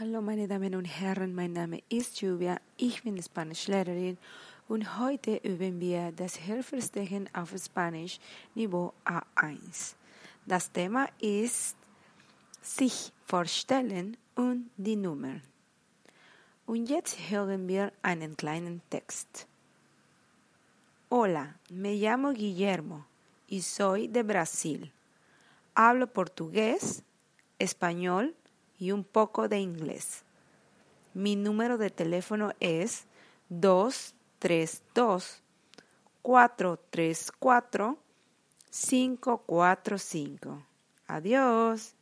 Hallo meine Damen und Herren, mein Name ist Julia, ich bin Spanischlehrerin und heute üben wir das Hilfestechen auf Spanisch Niveau A1. Das Thema ist sich vorstellen und die Nummern. Und jetzt hören wir einen kleinen Text. Hola, me llamo Guillermo y soy de Brasil. Hablo portugués, español, y un poco de inglés. Mi número de teléfono es 232 434 545. Adiós.